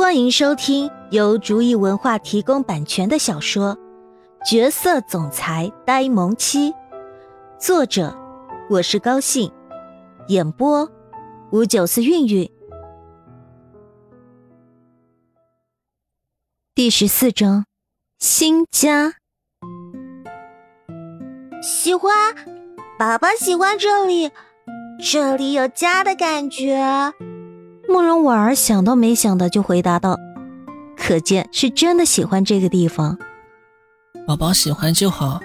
欢迎收听由竹意文化提供版权的小说《角色总裁呆萌妻》，作者我是高兴，演播五九四韵韵。第十四章，新家。喜欢，宝宝喜欢这里，这里有家的感觉。慕容婉儿想都没想的就回答道：“可见是真的喜欢这个地方。”宝宝喜欢就好。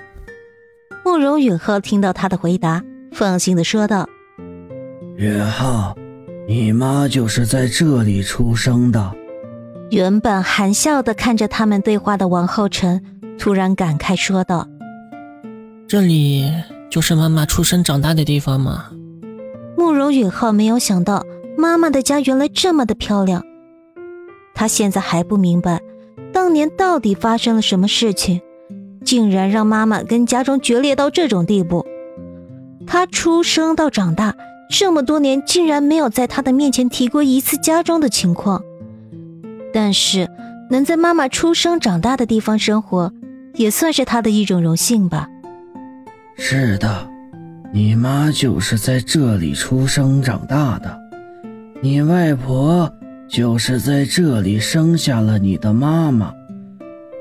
慕容允浩听到他的回答，放心的说道：“允浩，你妈就是在这里出生的。”原本含笑的看着他们对话的王浩辰，突然感慨说道：“这里就是妈妈出生长大的地方吗？”慕容允浩没有想到。妈妈的家原来这么的漂亮，他现在还不明白，当年到底发生了什么事情，竟然让妈妈跟家中决裂到这种地步。他出生到长大这么多年，竟然没有在他的面前提过一次家中的情况。但是能在妈妈出生长大的地方生活，也算是他的一种荣幸吧。是的，你妈就是在这里出生长大的。你外婆就是在这里生下了你的妈妈，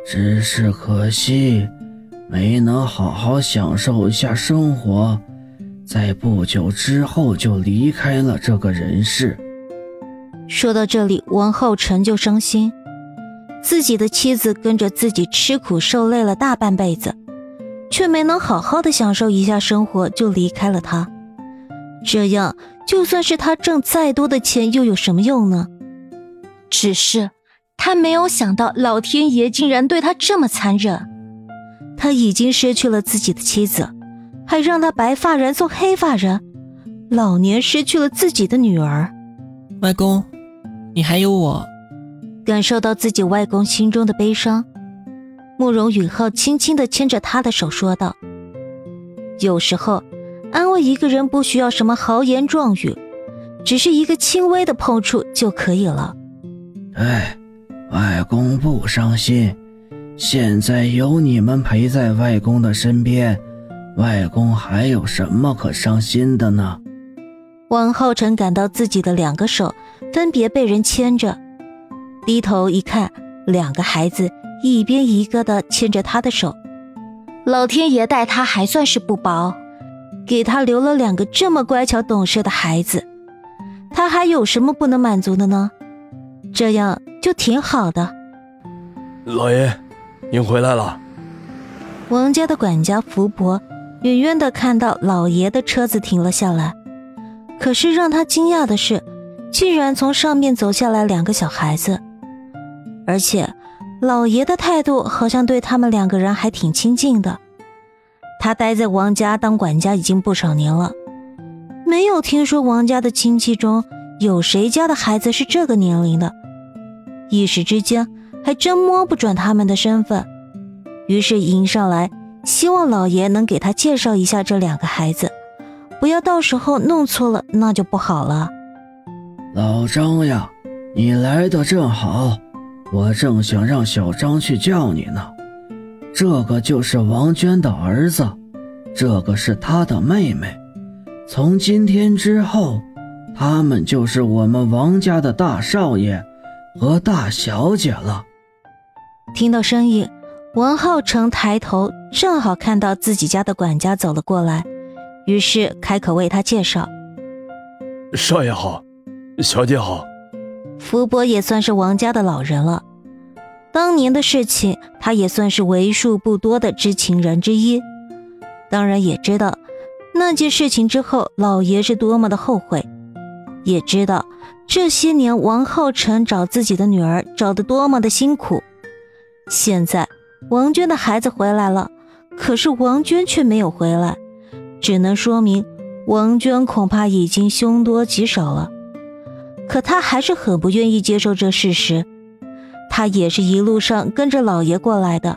只是可惜没能好好享受一下生活，在不久之后就离开了这个人世。说到这里，王浩辰就伤心，自己的妻子跟着自己吃苦受累了大半辈子，却没能好好的享受一下生活就离开了他，这样。就算是他挣再多的钱，又有什么用呢？只是他没有想到，老天爷竟然对他这么残忍。他已经失去了自己的妻子，还让他白发人送黑发人，老年失去了自己的女儿。外公，你还有我。感受到自己外公心中的悲伤，慕容允浩轻轻的牵着他的手说道：“有时候。”安慰一个人不需要什么豪言壮语，只是一个轻微的碰触就可以了。哎，外公不伤心，现在有你们陪在外公的身边，外公还有什么可伤心的呢？王浩辰感到自己的两个手分别被人牵着，低头一看，两个孩子一边一个的牵着他的手，老天爷待他还算是不薄。给他留了两个这么乖巧懂事的孩子，他还有什么不能满足的呢？这样就挺好的。老爷，您回来了。王家的管家福伯远远的看到老爷的车子停了下来，可是让他惊讶的是，竟然从上面走下来两个小孩子，而且老爷的态度好像对他们两个人还挺亲近的。他待在王家当管家已经不少年了，没有听说王家的亲戚中有谁家的孩子是这个年龄的，一时之间还真摸不准他们的身份，于是迎上来，希望老爷能给他介绍一下这两个孩子，不要到时候弄错了，那就不好了。老张呀，你来的正好，我正想让小张去叫你呢。这个就是王娟的儿子，这个是他的妹妹。从今天之后，他们就是我们王家的大少爷和大小姐了。听到声音，王浩成抬头，正好看到自己家的管家走了过来，于是开口为他介绍：“少爷好，小姐好。”福伯也算是王家的老人了。当年的事情，他也算是为数不多的知情人之一，当然也知道那件事情之后，老爷是多么的后悔，也知道这些年王浩辰找自己的女儿找得多么的辛苦。现在王娟的孩子回来了，可是王娟却没有回来，只能说明王娟恐怕已经凶多吉少了。可他还是很不愿意接受这事实。他也是一路上跟着老爷过来的。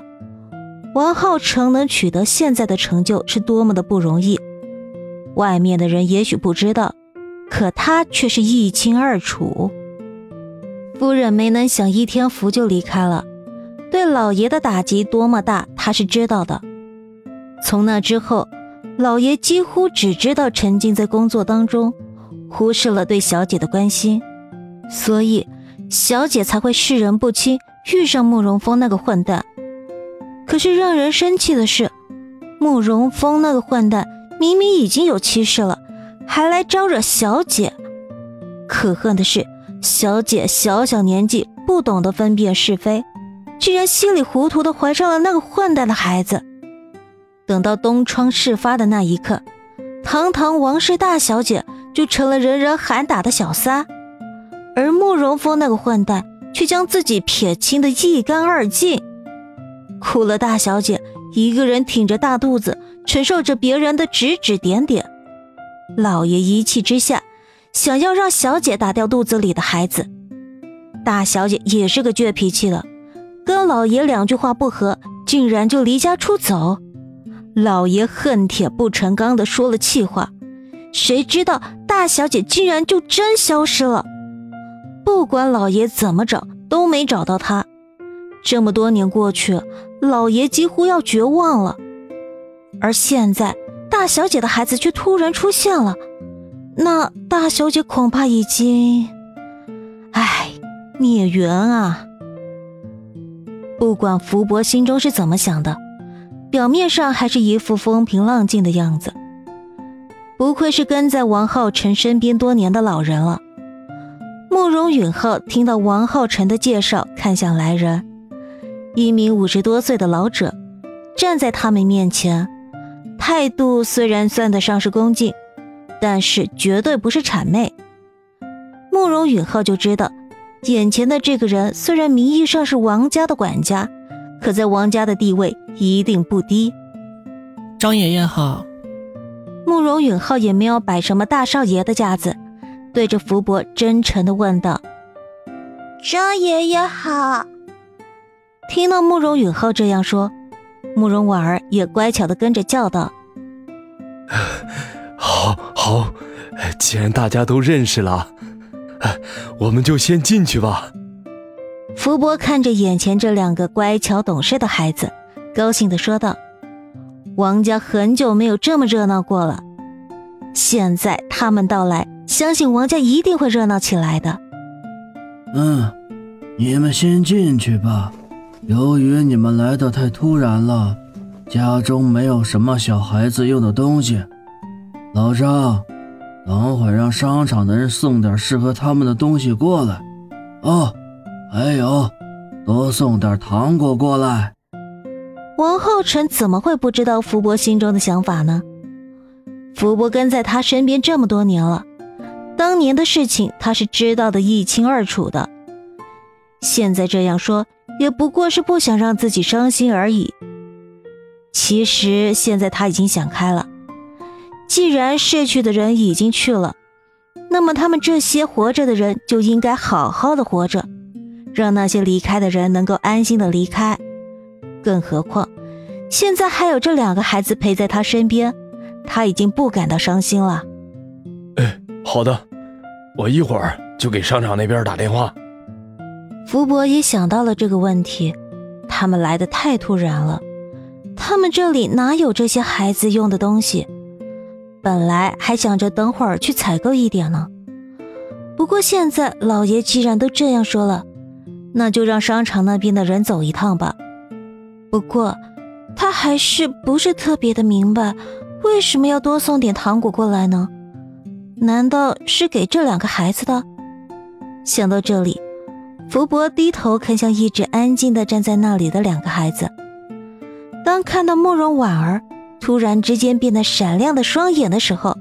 王浩成能取得现在的成就是多么的不容易，外面的人也许不知道，可他却是一清二楚。夫人没能享一天福就离开了，对老爷的打击多么大，他是知道的。从那之后，老爷几乎只知道沉浸在工作当中，忽视了对小姐的关心，所以小姐才会视人不清，遇上慕容峰那个混蛋。可是让人生气的是，慕容峰那个混蛋明明已经有妻室了，还来招惹小姐。可恨的是，小姐小小年纪不懂得分辨是非，居然稀里糊涂的怀上了那个混蛋的孩子。等到东窗事发的那一刻，堂堂王氏大小姐就成了人人喊打的小三，而慕容峰那个混蛋却将自己撇清的一干二净。苦了大小姐一个人挺着大肚子，承受着别人的指指点点。老爷一气之下，想要让小姐打掉肚子里的孩子。大小姐也是个倔脾气的，跟老爷两句话不合，竟然就离家出走。老爷恨铁不成钢的说了气话，谁知道大小姐竟然就真消失了。不管老爷怎么找，都没找到他。这么多年过去，老爷几乎要绝望了。而现在，大小姐的孩子却突然出现了，那大小姐恐怕已经……唉，孽缘啊！不管福伯心中是怎么想的，表面上还是一副风平浪静的样子。不愧是跟在王浩辰身边多年的老人了。慕容允浩听到王浩辰的介绍，看向来人。一名五十多岁的老者站在他们面前，态度虽然算得上是恭敬，但是绝对不是谄媚。慕容允浩就知道，眼前的这个人虽然名义上是王家的管家，可在王家的地位一定不低。张爷爷好。慕容允浩也没有摆什么大少爷的架子，对着福伯真诚的问道：“张爷爷好。”听到慕容允浩这样说，慕容婉儿也乖巧的跟着叫道：“好，好，既然大家都认识了，我们就先进去吧。”福伯看着眼前这两个乖巧懂事的孩子，高兴的说道：“王家很久没有这么热闹过了，现在他们到来，相信王家一定会热闹起来的。”嗯，你们先进去吧。由于你们来的太突然了，家中没有什么小孩子用的东西。老张，等会让商场的人送点适合他们的东西过来。哦，还有，多送点糖果过来。王浩辰怎么会不知道福伯心中的想法呢？福伯跟在他身边这么多年了，当年的事情他是知道的一清二楚的。现在这样说。也不过是不想让自己伤心而已。其实现在他已经想开了，既然逝去的人已经去了，那么他们这些活着的人就应该好好的活着，让那些离开的人能够安心的离开。更何况，现在还有这两个孩子陪在他身边，他已经不感到伤心了。哎，好的，我一会儿就给商场那边打电话。福伯也想到了这个问题，他们来的太突然了，他们这里哪有这些孩子用的东西？本来还想着等会儿去采购一点呢，不过现在老爷既然都这样说了，那就让商场那边的人走一趟吧。不过他还是不是特别的明白，为什么要多送点糖果过来呢？难道是给这两个孩子的？想到这里。福伯低头看向一直安静的站在那里的两个孩子，当看到慕容婉儿突然之间变得闪亮的双眼的时候，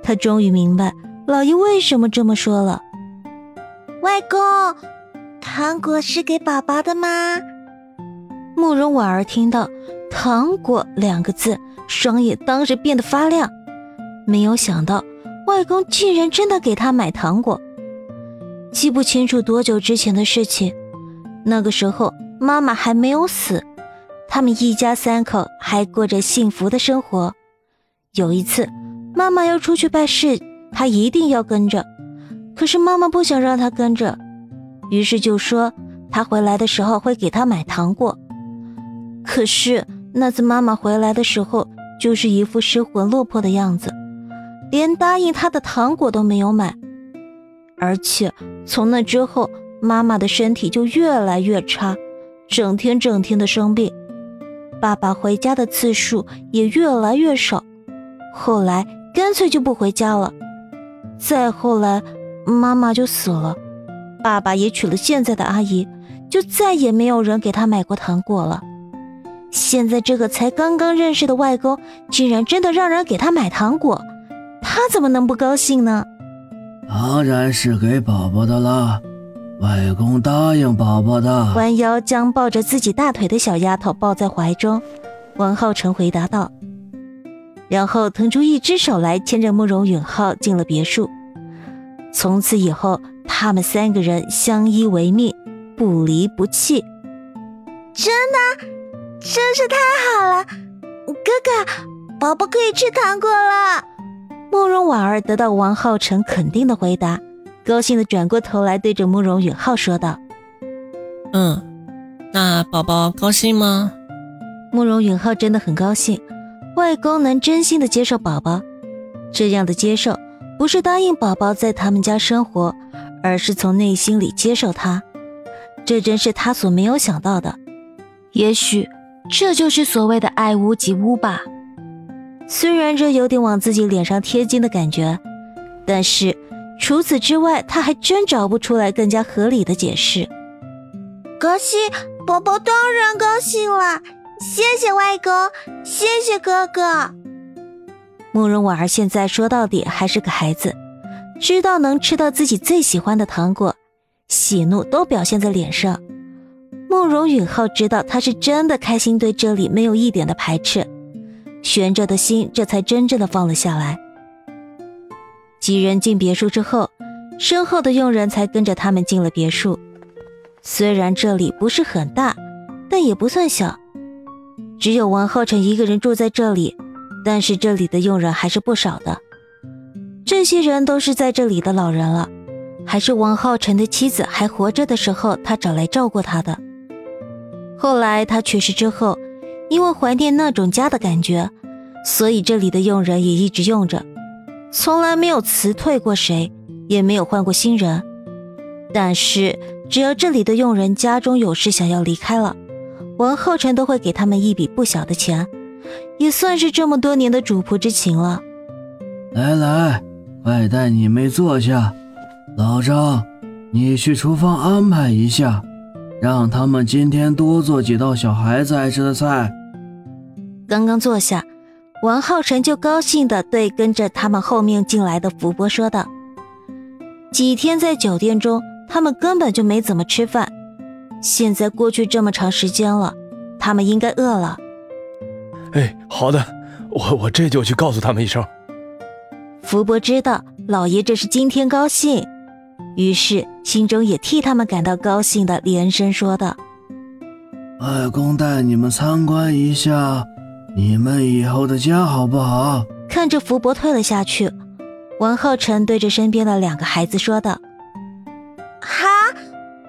他终于明白老爷为什么这么说了。外公，糖果是给宝宝的吗？慕容婉儿听到“糖果”两个字，双眼当时变得发亮，没有想到外公竟然真的给他买糖果。记不清楚多久之前的事情，那个时候妈妈还没有死，他们一家三口还过着幸福的生活。有一次，妈妈要出去办事，他一定要跟着，可是妈妈不想让他跟着，于是就说他回来的时候会给他买糖果。可是那次妈妈回来的时候，就是一副失魂落魄的样子，连答应他的糖果都没有买。而且从那之后，妈妈的身体就越来越差，整天整天的生病。爸爸回家的次数也越来越少，后来干脆就不回家了。再后来，妈妈就死了，爸爸也娶了现在的阿姨，就再也没有人给他买过糖果了。现在这个才刚刚认识的外公，竟然真的让人给他买糖果，他怎么能不高兴呢？当然是给宝宝的啦，外公答应宝宝的。弯腰将抱着自己大腿的小丫头抱在怀中，王浩辰回答道。然后腾出一只手来，牵着慕容允浩进了别墅。从此以后，他们三个人相依为命，不离不弃。真的，真是太好了！哥哥，宝宝可以吃糖果了。慕容婉儿得到王浩辰肯定的回答，高兴的转过头来，对着慕容允浩说道：“嗯，那宝宝高兴吗？”慕容允浩真的很高兴。外公能真心的接受宝宝，这样的接受不是答应宝宝在他们家生活，而是从内心里接受他。这真是他所没有想到的。也许这就是所谓的爱屋及乌吧。虽然这有点往自己脸上贴金的感觉，但是除此之外，他还真找不出来更加合理的解释。高兴，宝宝当然高兴了。谢谢外公，谢谢哥哥。慕容婉儿现在说到底还是个孩子，知道能吃到自己最喜欢的糖果，喜怒都表现在脸上。慕容允浩知道他是真的开心，对这里没有一点的排斥，悬着的心这才真正的放了下来。几人进别墅之后，身后的佣人才跟着他们进了别墅。虽然这里不是很大，但也不算小。只有王浩辰一个人住在这里，但是这里的佣人还是不少的。这些人都是在这里的老人了，还是王浩辰的妻子还活着的时候他找来照顾他的。后来他去世之后，因为怀念那种家的感觉，所以这里的佣人也一直用着，从来没有辞退过谁，也没有换过新人。但是只要这里的佣人家中有事想要离开了。王浩辰都会给他们一笔不小的钱，也算是这么多年的主仆之情了。来来，快带你妹坐下。老张，你去厨房安排一下，让他们今天多做几道小孩子爱吃的菜。刚刚坐下，王浩辰就高兴地对跟着他们后面进来的福伯说道：“几天在酒店中，他们根本就没怎么吃饭。”现在过去这么长时间了，他们应该饿了。哎，好的，我我这就去告诉他们一声。福伯知道老爷这是今天高兴，于是心中也替他们感到高兴的，连声说道：“外公带你们参观一下你们以后的家，好不好？”看着福伯退了下去，王浩辰对着身边的两个孩子说道：“好。”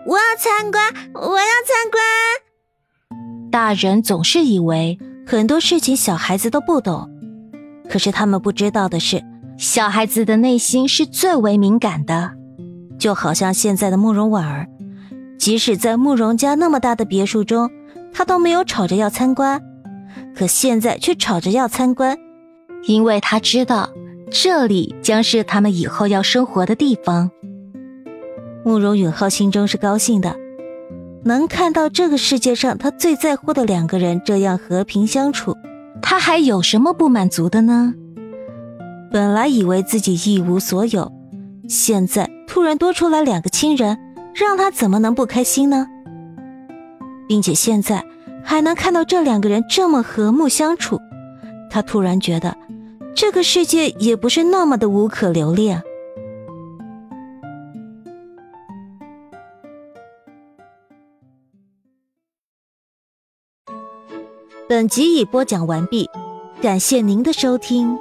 我要参观，我要参观。大人总是以为很多事情小孩子都不懂，可是他们不知道的是，小孩子的内心是最为敏感的。就好像现在的慕容婉儿，即使在慕容家那么大的别墅中，她都没有吵着要参观，可现在却吵着要参观，因为他知道这里将是他们以后要生活的地方。慕容允浩心中是高兴的，能看到这个世界上他最在乎的两个人这样和平相处，他还有什么不满足的呢？本来以为自己一无所有，现在突然多出来两个亲人，让他怎么能不开心呢？并且现在还能看到这两个人这么和睦相处，他突然觉得这个世界也不是那么的无可留恋。本集已播讲完毕，感谢您的收听。